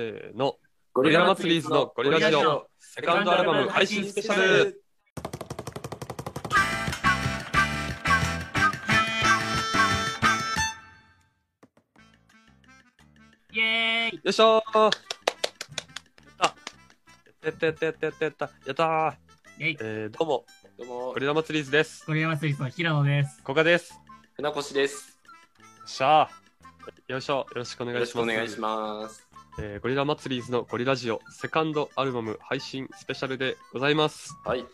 ーの、ゴゴリラ祭りーズのゴリラジオ、セカンドアルバム配信スペシャル。イエーイ。よいしょ。ーやった。やった。やった。やった。やった。やった。やった。ーイェイ。えー、どうも、どうも。ゴ、リラ祭りーズです。ゴリラ祭りの平野です。こがです。よ船越です。っしゃー。よいしょ、よろしくお願いします。くお願いします。えーゴリラ祭りーズのゴリラジオ、セカンドアルバム配信スペシャルでございます。はい。や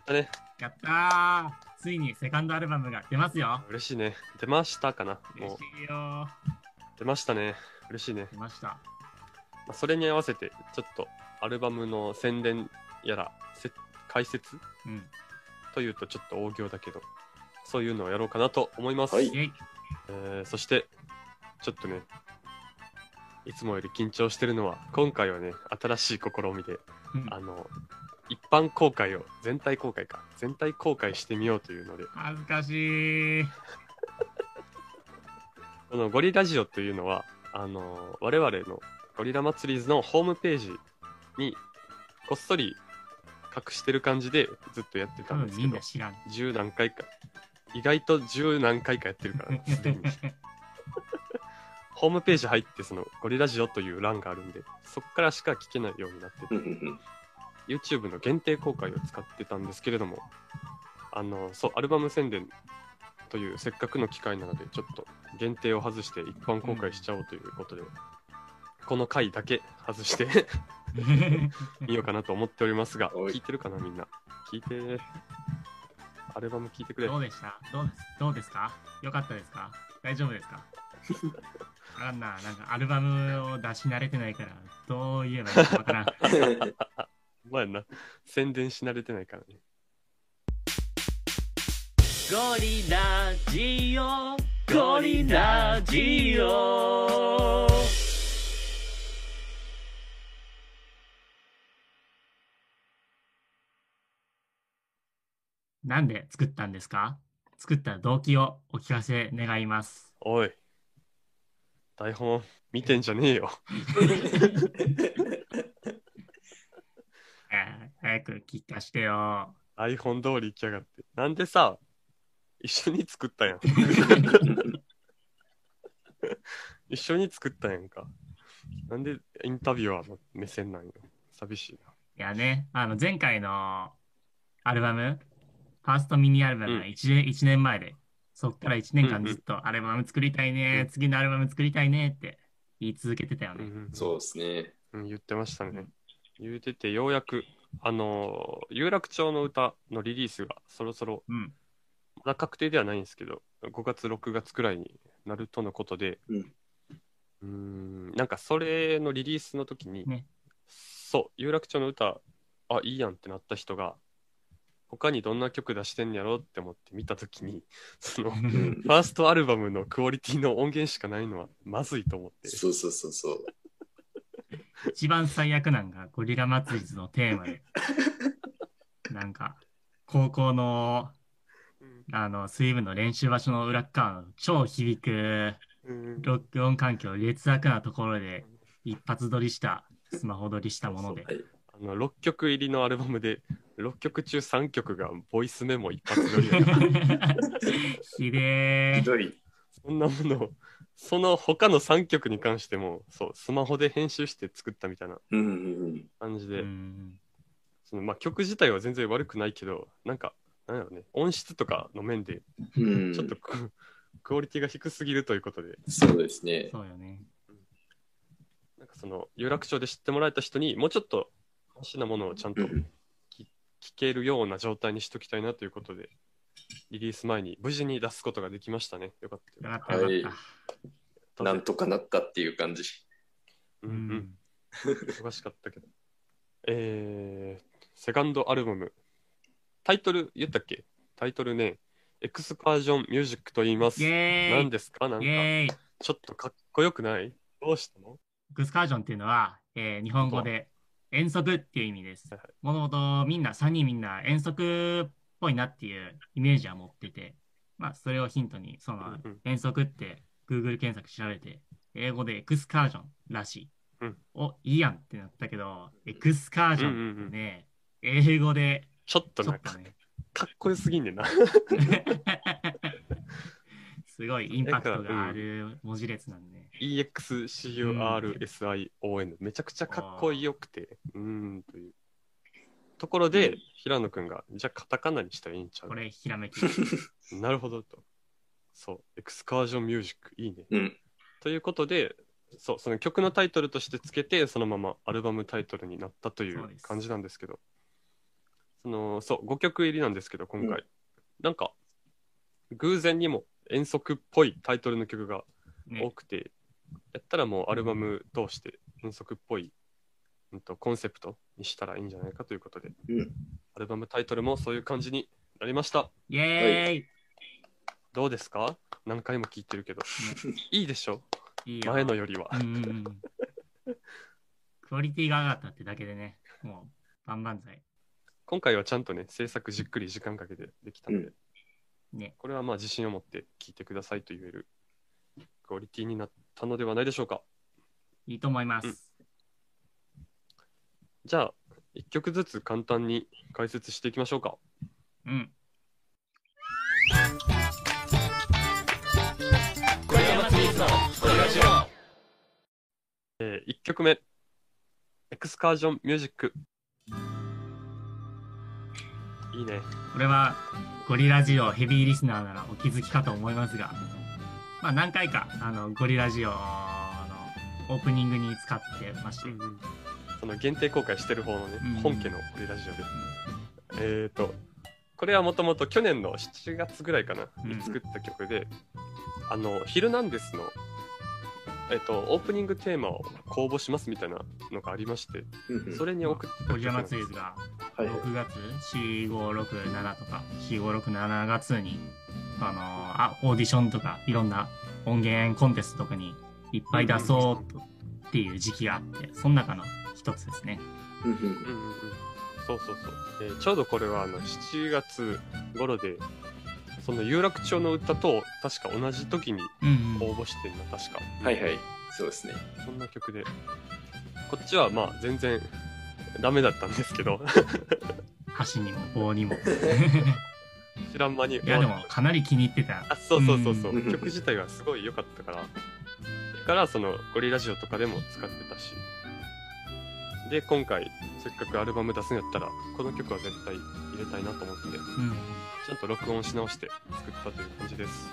ったね。やったーついにセカンドアルバムが出ますよ。嬉しいね。出ましたかな？もう嬉し、いよ出ましたね。嬉しいね。出ました。まあそれに合わせて、ちょっとアルバムの宣伝やら、せ解説？うん。というとちょっと大行だけど、そういうのをやろうかなと思います。はいイェイえーそして、ちょっとね、いつもより緊張してるのは、今回はね、新しい試みで、うん。あの、一般公開を、全体公開か、全体公開してみようというので、恥ずかしい。このゴリラジオというのは、あの、我々のゴリラ祭りズのホームページに、こっそり隠してる感じでずっとやってたんですけど。十何回か。意外と十何回かやってるからすでに ホームページ入ってそのゴリラジオという欄があるんでそこからしか聞けないようになってて。うんうん YouTube の限定公開を使ってたんですけれどもあのそうアルバム宣伝というせっかくの機会なのでちょっと限定を外して一般公開しちゃおうということで、この回だけ外して みようかなと思っておりますが聞いてるかなみんな？聞いて。アルバム聞いてくれ。どうでした？どうです？どうですか？よかったですか？大丈夫ですか？あんな、なんかアルバムを出し慣れてないから、どう言えばいいかわからん。まあな宣伝し慣れてないからねゴリラジオゴリラジオなんで作ったんですか？作った動機をお聞かせ願います。おい台本見てんじゃねえよ。えー早く聞かしてよ。台本通り行きやがって。なんでさ一緒に作ったやん。一緒に作ったやんか。なんでインタビュアーの目線なんよ。寂しいな。いやね、あの前回のアルバム、ファーストミニアルバムが 1, 年1年前で、そっから1年間ずっとアルバム作りたいね、うん次のアルバム作りたいねって言い続けてたよね。うんそうですね。うん、言ってましたね、うん言うててようやくあのー有楽町の歌のリリースがそろそろうん。まだ確定ではないんですけど5月6月くらいになるとのことでうんんなんかそれのリリースの時に、ねそう有楽町の歌あいいやんってなった人が他にどんな曲出してんやろって思って見た時に そのフうん。ァーストアルバムのクオリティの音源しかないのはまずいと思って。そうそうそうそう。一番最悪なんがゴリラ祭りズのテーマで、なんか高校のあの水分の練習場所の裏っ側の超響くうん。録音環境劣悪なところで一発撮りしたスマホ撮りしたもので。はい。あの6曲入りのアルバムで6曲中3曲がボイスメモ一発撮りやからひでー。ひどい。そんなものをその他の3曲に関してもそうスマホで編集して作ったみたいなうんうん感じで、うん。そのまあ、曲自体は全然悪くないけどなんかなんやろね音質とかの面でちょっとク,、クオリティが低すぎるということで。そうですね。そうよね。なんかその有楽町で知ってもらえた人にもうちょっとマシなものをちゃんとうん聴けるような状態にしときたいなということでリリース前に無事に出すことができましたね。よかった。よよかった。よかった。たなんとかなったっていう感じ。うんううん。ん忙しかったけど。えー、セカンドアルバム。タイトル言ったっけ？タイトルね、エクスカージョンミュージックと言います。何ですか？なんイか、ちょっとかっこよくない？どうしたの？エクスカージョンっていうのは、えー日本語で遠足っていう意味です。もともとみんな、3人みんな遠足っぽいなっていうイメージは持ってて、まあ、それをヒントに、その遠足って Google 検索調べて、英語でエクスカージョンらしい。うん。お、いいやんってなったけど、エクスカージョンってね、英語で、ちょっとなんかね、かっこよすぎんねんな。すごいインパクトがある文字列なんで、EXCURSION、めちゃくちゃかっこよくて、うーん、という。ところで、平野くんが、じゃあカタカナにしたらいいんちゃう？これ、ひらめき。なるほどと。そう、エクスカージョンミュージック、いいね。うん。ということで、そう、その曲のタイトルとしてつけて、そのままアルバムタイトルになったというそうです感じなんですけど、その、そう、5曲入りなんですけど、今回。うなんか、偶然にも遠足っぽいタイトルの曲が多ね、くて、やったらもうアルバム通して遠足っぽい、うん、とコンセプトにしたらいいんじゃないかということで、うん。アルバムタイトルもそういう感じになりました。イェーイ、どうですか？何回も聞いてるけど。いいでしょ？いいよ。前のよりは。クオリティが上がったってだけでね、もう、万々歳。今回はちゃんとね、制作じっくり時間かけてできたんで、うんね。これはまあ自信を持って聞いてくださいと言えるクオリティになったのではないでしょうか。いいと思います。うんじゃあ、一曲ずつ簡単に解説していきましょうか。うん。小山ツイーズのこれラジオ。えー、1曲目、エクスカージョンミュージック。いいね。これは、ゴリラジオヘビーリスナーならお気づきかと思いますが、まあ何回か、あの、ゴリラジオのオープニングに使ってまして、その限定公開してる方のね、うん。本家のオリラジオで。えーと、これはもともと去年の7月ぐらいかな、うん。に作った曲で、あの、ヒルナンデスの、えっ、と、オープニングテーマを公募しますみたいなのがありまして、うんそれに送ってたゴリラなんです。マツイズがはいはい。6月、4567とか、4567月に、あのあ、オーディションとか、いろんな音源コンテストとかにいっぱい出そうとっていう時期があって、その中の一つですね。うんうんうんうんうん。そうそうそう。えーちょうどこれはあの7月頃で、その有楽町の歌と確か同じ時に。応募してんの、確か。はいはい。そうですね。そんな曲で。こっちはまあ全然ダメだったんですけど、箸にも棒にも。知らん間に。いや、でもかなり気に入ってた。あ、そうそうそうそう、うん曲自体がすごい良かったから、だからそのゴリラジオとかでも使ってたし。で、今回、せっかくアルバム出すんやったら、この曲は絶対入れたいなと思って、うん。ちゃんと録音し直して作ったという感じです。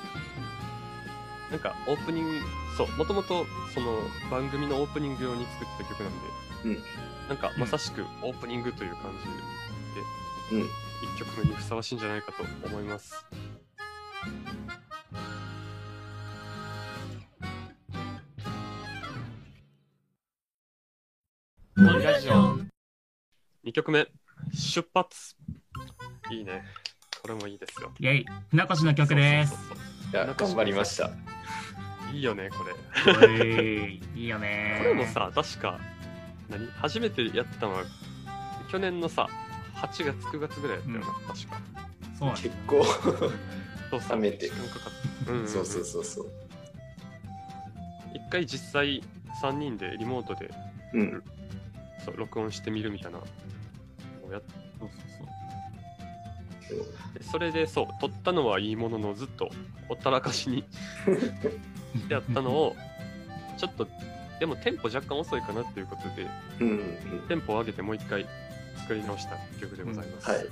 なんか、オープニング、そう、もともと、その、番組のオープニング用に作った曲なんで、うんなんか、まさしくオープニングという感じで、うん。一曲目にふさわしいんじゃないかと思います。2曲目、出発。いいね。これもいいですよ。イェイ、船越の曲ですいや、頑張りました。いいよね、これ。おい、いいよね。これもさ、確か、何？初めてやったのは、去年のさ、8月、9月ぐらいやったよな、確か。そうなんだ結構。そうそう。冷めて時間かかった。うんんんそうそうそうそう。一回実際、3人でリモートでうん。そう録音してみるみたいなのをやっそうそうそう。て、それでそう、撮ったのはいいものの、ずっとほったらかしに やったのを、ちょっと、でもテンポ若干遅いかなっていうことで、うんうんテンポを上げてもう一回作り直した曲でございます。はい。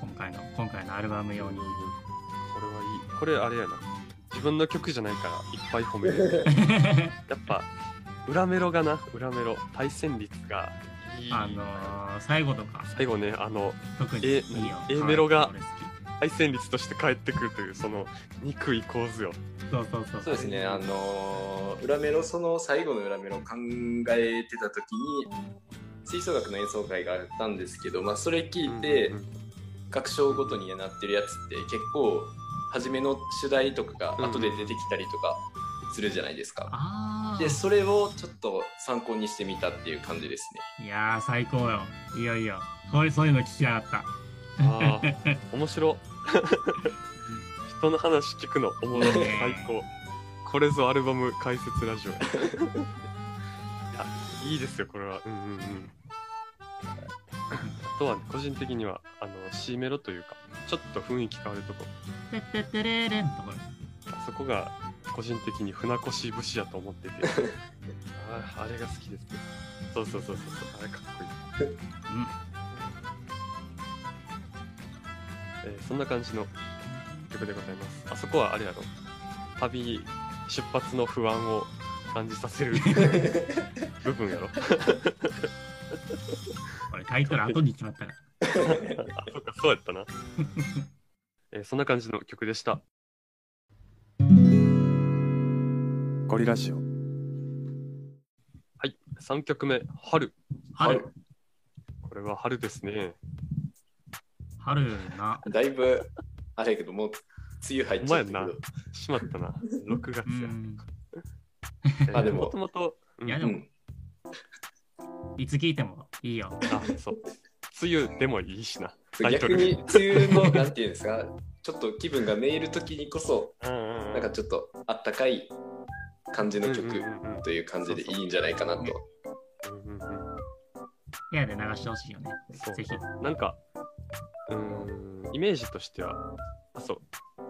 今回の、今回のアルバム用に。これはいい。これあれやな。自分の曲じゃないからいっぱい褒める。やっぱ、裏メロがな、裏メロ。対戦率がいい。あのー、最後とか、最後ね、あの、特にいえいよ。A メロが対戦率として返ってくるという、その、憎い構図よ。きそうそうそう。そうですね、あのー裏メロ、その最後の裏メロを考えてた時に、吹奏楽の演奏会があったんですけど、まあ、それ聞いて、うんうん楽章ごとになってるやつって結構、初めの主題とかが後で出てきたりとかするじゃないですか。あで、それをちょっと参考にしてみたっていう感じですね。あ。いやー、最高よ。いいよいいよ。こういう、そういうの聞きやがった。ああ、面白。人の話聞くの、おもろい。最高。これぞアルバム解説ラジオ や。いやいいですよ、これは。うんうんうん。あとは、個人的には、あの、C メロというか、ちょっと雰囲気変わるとこ。あそこが、個人的に船越節やと思ってて、ああれが好きですね。そうそうそうそう、あれかっこいい。うん。えーそんな感じの曲でございます。あそこはあれやろ、旅出発の不安を感じさせる 部分やろ。これタイトル後に決まったら。あ、そうか、そうやったな。えーそんな感じの曲でした。ゴリラジオ。はい、3曲目、春。春。春これは春ですね。春な。だいぶ、あれやけど、もう、梅雨入っちゃった。しまったな。6月や。うん。あでももともと、うんいやでもうん。いつ聞いてもいいよ。あ、そう。梅雨でもいいしな。逆に、梅雨の、なんていうんですか、ちょっと気分がめいるときにこそ、なんかちょっとあったかい感じの曲という感じでいいんじゃないかなと。部屋で流してほしいよね。ぜひ。なんか、うーん、イメージとしては、あ、そう、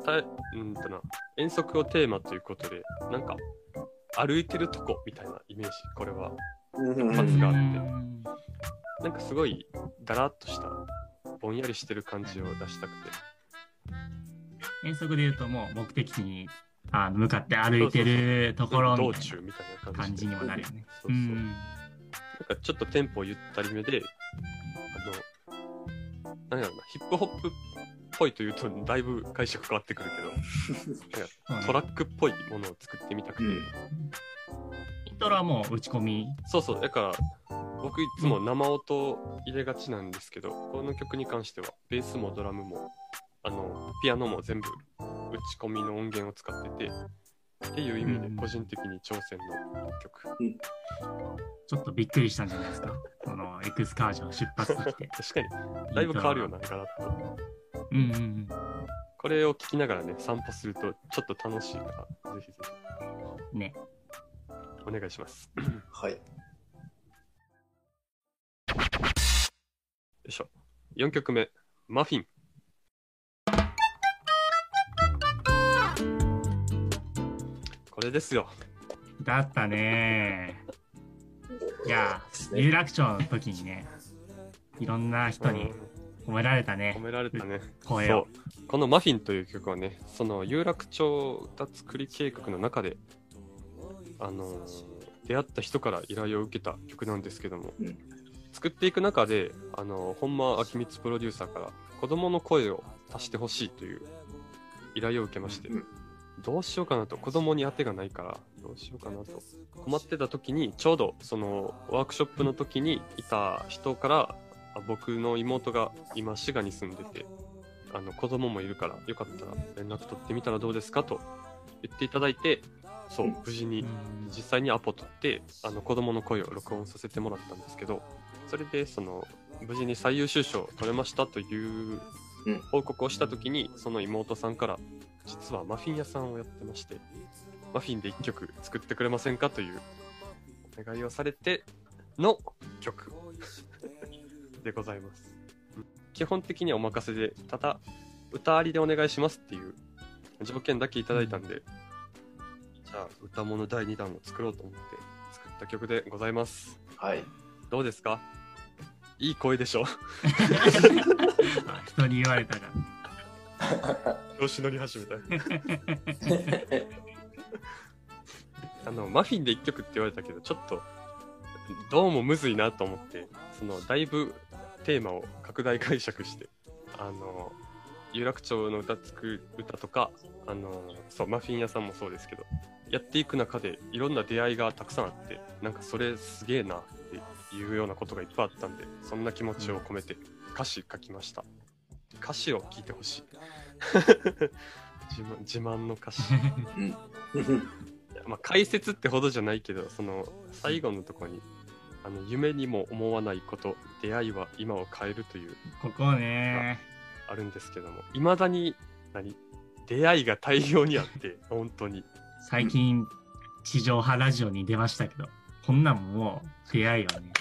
たうんとな、遠足をテーマということで、なんか、歩いてるとこみたいなイメージ、これは。うんパツがあってうんなんかすごい、だらっとした、ぼんやりしてる感じを出したくて。遠足で言うともう目的地にあの向かって歩いてるところ道みたい中みたいなな感じにもなるよね。そうそう。ん。なんかちょっとテンポゆったりめで、あの、なんやろな、ヒップホップっぽいというと、だいぶ解釈変わってくるけど、なんかトラックっぽいものを作ってみたくて、うんイントロはもう打ち込み。そうそう、だから、僕いつも生音入れがちなんですけど、この曲に関しては、ベースもドラムも、あの、ピアノも全部打ち込みの音源を使ってて、っていう意味うんで個人的に挑戦の曲。ちょっとびっくりしたんじゃないですか？このエクスカージョン出発できて。確かに、だいぶ変わるよな、ガラッと。うんうんうん。これを聞きながらね、散歩するとちょっと楽しいから、ぜひぜひね。お願いします。よ はい。いしょ。4曲目、マフィン。これですよ。だったね。いや有楽町の時にね、いろんな人に褒められた褒ね。められたね。声を。このマフィンという曲はね、その有楽町歌作り計画の中で、あのー出会った人から依頼を受けた曲なんですけども、うん作っていく中で、あのー本間明光プロデューサーから子供の声を足してほしいという依頼を受けまして、うんどうしようかなと、子供に当てがないから、どうしようかなと。困ってた時に、ちょうどそのワークショップの時にいた人から、あ僕の妹が今滋賀に住んでて、あの子供もいるから、よかったら連絡取ってみたらどうですかと言っていただいて、そううん、無事にうん実際にアポ取って、あの子供の声を録音させてもらったんですけど、それでその無事に最優秀賞を取れましたといううん。報告をした時に、その妹さんから、実はマフィン屋さんをやってまして、マフィンで1曲作ってくれませんかというお願いをされての曲 でございます。うん基本的にはお任せで、ただ、歌ありでお願いしますっていう条件だけいただいたんで、じゃあ、歌物第2弾を作ろうと思って作った曲でございます。はい。どうですか？いい声でしょ？あ人に言われたが。調子乗り始めた。あの、マフィンで1曲って言われたけど、ちょっと、どうもむずいなと思って、その、だいぶテーマを拡大解釈して、あの、有楽町の歌作る歌とか、あの、そう、マフィン屋さんもそうですけど、やっていく中でいろんな出会いがたくさんあって、なんかそれすげえなっていうようなことがいっぱいあったんで、そんな気持ちを込めて歌詞書きました。歌詞を聞いてほしい。自慢自慢の歌詞。うん。まあ、解説ってほどじゃないけど、その最後のところに、あの夢にも思わないこと、出会いは今を変えるというここね。あるんですけども、いまだに何出会いが大量にあって、本当に。最近、地上波ラジオに出ましたけど、こんなんもう出会いよね。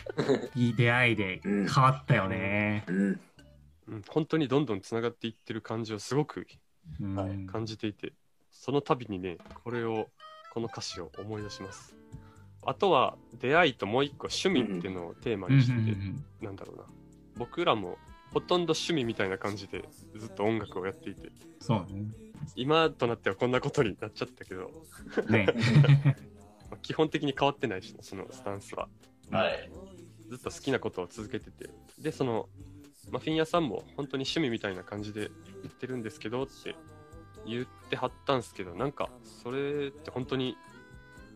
いい出会いで変わったよね。うん。うん、本当にどんどんつながっていってる感じをすごく感じていて、その度にね、これを、この歌詞を思い出します。あとは、出会いともう一個趣味っていうのをテーマうんうんにしてて、うんなんだろうな。僕らもほとんど趣味みたいな感じでずっと音楽をやっていて、そうね。今となってはこんなことになっちゃったけど、ね。まあ基本的に変わってないしね、そのスタンスは。はい。ずっと好きなことを続けてて、で、その、マフィン屋さんも本当に趣味みたいな感じで言ってるんですけどって言ってはったんすけど、なんか、それって本当に、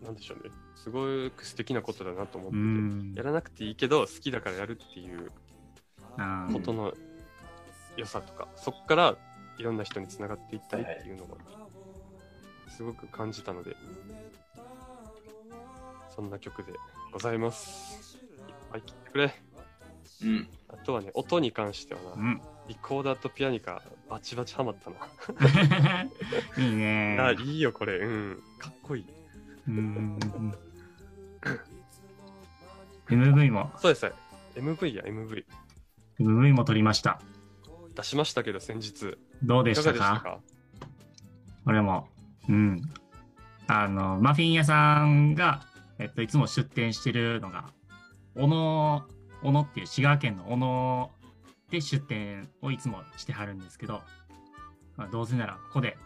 なんでしょうね、すごく素敵なことだなと思ってうて、んや。らなくていいけど、好きだからやるっていうことの良さとか、そっからいろんな人につながっていったりっていうのが、すごく感じたので、そんな曲でございます。いっぱい聴いてくれ。うん。あとはね、音に関してはな、うん。リコーダーとピアニカ、バチバチハマったな。いいね。あ、いいよ、これ。うん。かっこいい。うんうんうんうん。MV も、そうですね。MV や、MV。MV も撮りました。出しましたけど、先日。どうでしたか？俺も。うん。あの、マフィン屋さんが、えっと、いつも出店してるのが、小野、小野っていう滋賀県の小野で出店をいつもしてはるんですけど、まあ、どうせならここで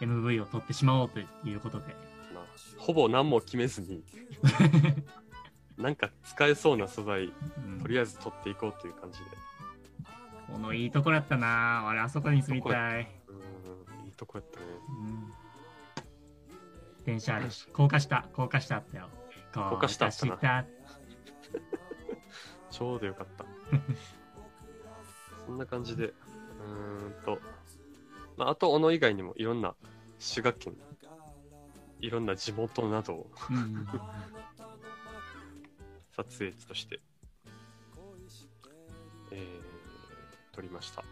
MV を撮ってしまおうということで、まあほぼ何も決めずに、なんか使えそうな素材、うんとりあえず取っていこうという感じで。このいいところやったな俺あそこに住みたい。うん、いいとこやったね。うん電車あるし、高架下、高架下あったよ。高架下あったなちょうどよかった。そんな感じで、うーんと、まあ、あと、小野以外にもいろんな滋賀県、いろんな地元などを 撮影地として、えー、撮りました。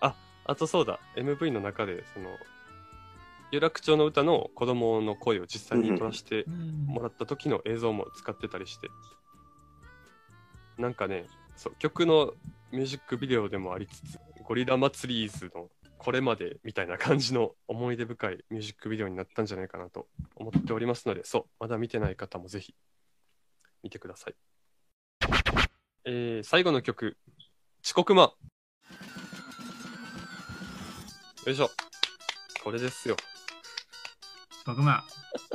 あ、あとそうだ、MV の中で、その、有楽町の歌の子供の声を実際に撮らせてうんもらった時の映像も使ってたりして、なんかね、そう曲のミュージックビデオでもありつつ、ゴリラ祭りーズのこれまでみたいな感じの思い出深いミュージックビデオになったんじゃないかなと思っておりますので、そう、まだ見てない方もぜひ見てください。えー、最後の曲、遅刻魔。よいしょ。これですよ。僕まあ、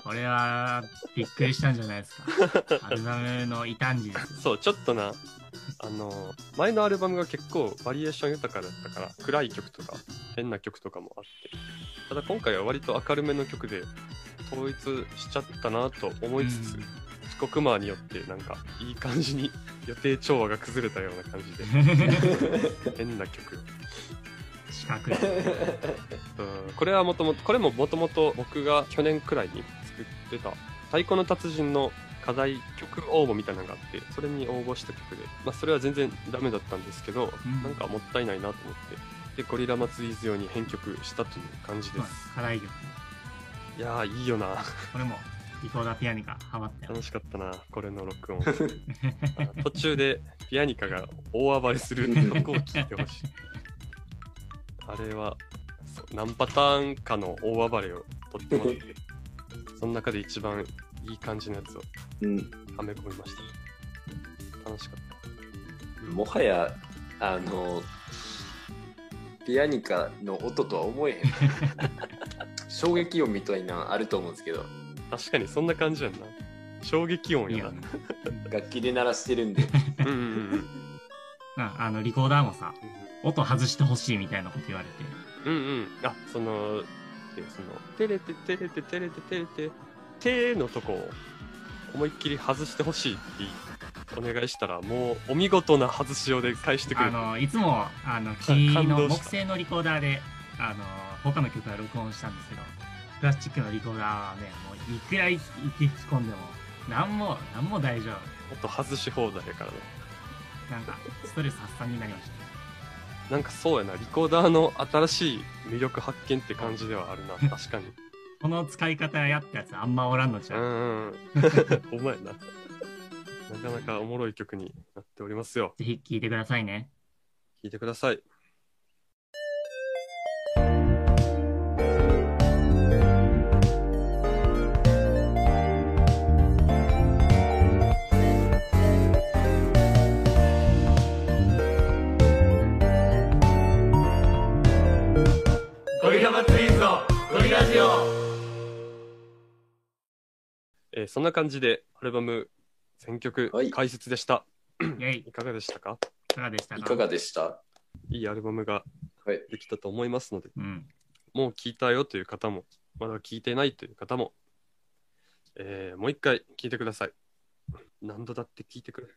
これはびっくりしたんじゃないですか。アルバムの異端児ですよ。そう、ちょっとな、あの、前のアルバムが結構バリエーション豊かだったから、暗い曲とか、変な曲とかもあって、ただ今回は割と明るめの曲で、統一しちゃったなと思いつつ、うん遅刻マーによってなんかいい感じに予定調和が崩れたような感じで、変な曲。四角い。うんこれはもともと、これももともと僕が去年くらいに作ってた、太鼓の達人の課題曲応募みたいなのがあって、それに応募した曲で、まあそれは全然ダメだったんですけど、うんなんかもったいないなと思って、で、ゴリラ祭りズ用に編曲したという感じです。課題曲。いやー、いいよな。これもリコーダーピアニカハマったよ。楽しかったな、これの録音。あ 途中でピアニカが大暴れする とこを聞いてほしい。あれは何パターンかの大暴れを取ってもらって、その中で一番いい感じのやつをうん。はめ込みました。楽しかった。もはや、あの、ピアニカの音とは思えへん。衝撃音みたいなのあると思うんですけど、確かにそんな感じやんな。衝撃音やな。楽器で鳴らしてるんで、うんうんうんうん。ああの、リコーダーもさ、音外してほしいみたいなこと言われて。うんうん。あ、その、でその、テレテテレテテレテテレテ、テのとこを思いっきり外してほしいってお願いしたら、もうお見事な外しようで返してくれて。あの、いつも、あの、木の木製のリコーダーで、あの、他の曲は録音したんですけど、プラスチックのリコーダーはね、もういくら息吹き込んでも、なんも、なんも大丈音外し放題やからね。夫。なんか、ストレス発散になりましなんかそうやな、リコーダーの新しい魅力発見って感じではあるな、確かに。この使い方やったやつあんまおらんのじゃん。うんうん。お前な。なかなかおもろい曲になっておりますよ。ぜひ聴いてくださいね。聴いてください。ラジオえーそんな感じでアルバム選曲はい解説でした。イェイ、いかがでしたか？いかがでしたか？いかがでした？いいアルバムがはい。できたと思いますので、うん。もう聞いたよという方も、まだ聞いてないという方も、えーもう一回聞いてください。何度だって聞いてくれ。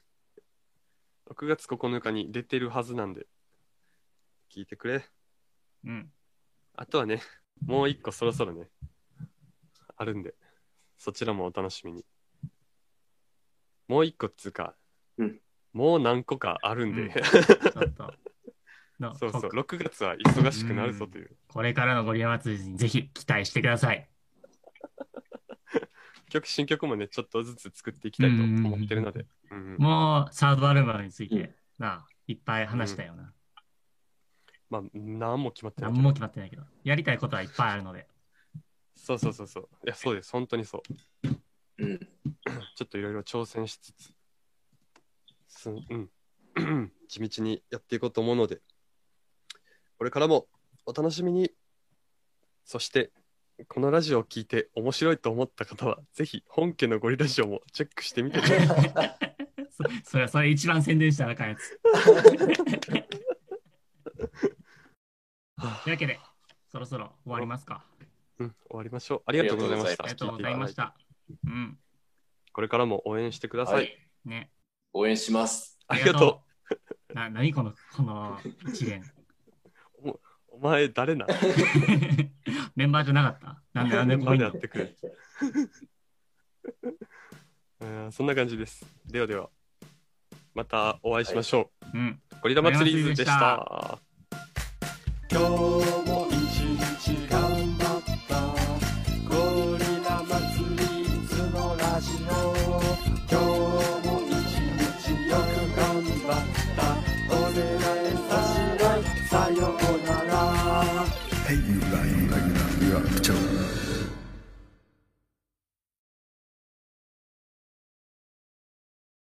6月9日に出てるはずなんで、聞いてくれ。うん。あとはね、もう一個そろそろね、あるんで、そちらもお楽しみに。もう一個っつうか、うん。もう何個かあるんで、うん。ちょっと。のそうそう、こ6月は忙しくなるぞという。これからのゴリラ祭りにぜひ期待してください。曲、新曲もね、ちょっとずつ作っていきたいと思ってるので、うんうんもう、サードアルバムについて、うん。なあ、いっぱい話したよな。まあ、何も決まってない何も決まってないけど、やりたいことはいっぱいあるので。そうそうそうそう。いや、そうです。本当にそう。うん。ちょっといろいろ挑戦しつつ、すうん、地道にやっていこうと思うので、これからもお楽しみに。そして、このラジオを聞いて面白いと思った方は、ぜひ本家のゴリラジオもチェックしてみてね。そそれはそれ一番宣伝したらあかんやつ。はというわけで、そろそろ終わりますか。うん、終わりましょう。ありがとうございました。ありがとうございました。うん。これからも応援してください。はいね。応援します。ありがとう。な、なにこの、この一連。う。お前誰な メンバーじゃなかった？なんでなんでここに？メンバーでやってくれ。うんそんな感じです。ではでは、またお会いしましょう。うん。ゴリラ祭りでした。今日。